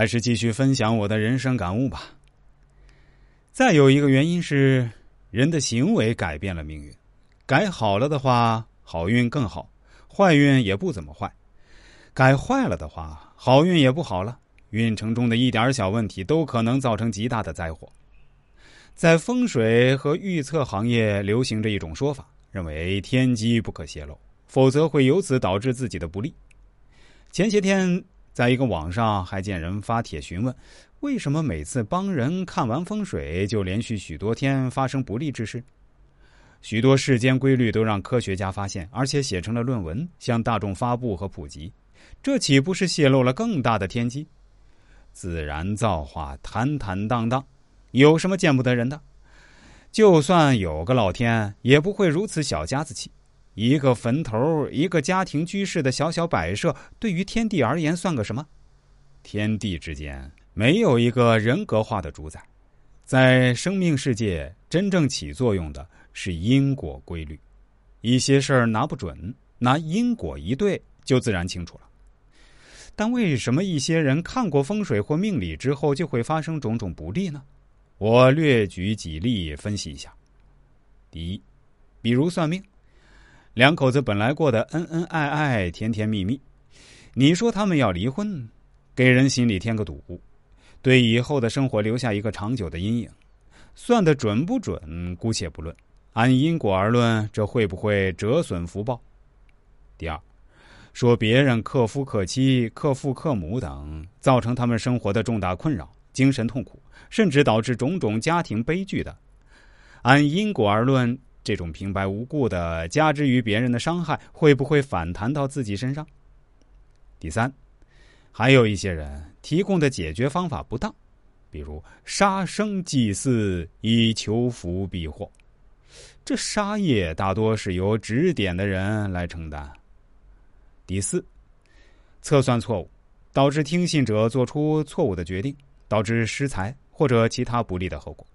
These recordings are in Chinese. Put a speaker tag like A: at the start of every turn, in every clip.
A: 还是继续分享我的人生感悟吧。再有一个原因是，人的行为改变了命运。改好了的话，好运更好；坏运也不怎么坏。改坏了的话，好运也不好了。运程中的一点小问题，都可能造成极大的灾祸。在风水和预测行业流行着一种说法，认为天机不可泄露，否则会由此导致自己的不利。前些天，在一个网上还见人发帖询问，为什么每次帮人看完风水，就连续许多天发生不利之事？许多世间规律都让科学家发现，而且写成了论文，向大众发布和普及，这岂不是泄露了更大的天机？自然造化坦坦荡荡，有什么见不得人的？就算有个老天，也不会如此小家子气。一个坟头，一个家庭居室的小小摆设，对于天地而言算个什么？天地之间没有一个人格化的主宰，在生命世界真正起作用的。是因果规律，一些事儿拿不准，拿因果一对就自然清楚了。但为什么一些人看过风水或命理之后就会发生种种不利呢？我略举几例分析一下。第一，比如算命，两口子本来过得恩恩爱爱、甜甜蜜蜜，你说他们要离婚，给人心里添个堵，对以后的生活留下一个长久的阴影。算的准不准，姑且不论。按因果而论，这会不会折损福报？第二，说别人克夫克妻、克父克母等，造成他们生活的重大困扰、精神痛苦，甚至导致种种家庭悲剧的，按因果而论，这种平白无故的加之于别人的伤害，会不会反弹到自己身上？第三，还有一些人提供的解决方法不当，比如杀生祭祀以求福避祸。这杀业大多是由指点的人来承担。第四，测算错误，导致听信者做出错误的决定，导致失财或者其他不利的后果。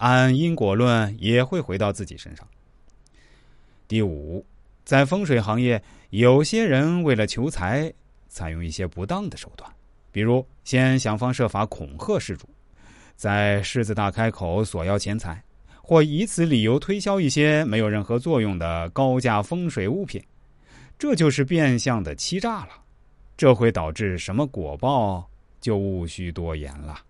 A: 按因果论，也会回到自己身上。第五，在风水行业，有些人为了求财，采用一些不当的手段，比如先想方设法恐吓事主，在狮子大开口索要钱财。或以此理由推销一些没有任何作用的高价风水物品，这就是变相的欺诈了。这会导致什么果报，就无需多言了。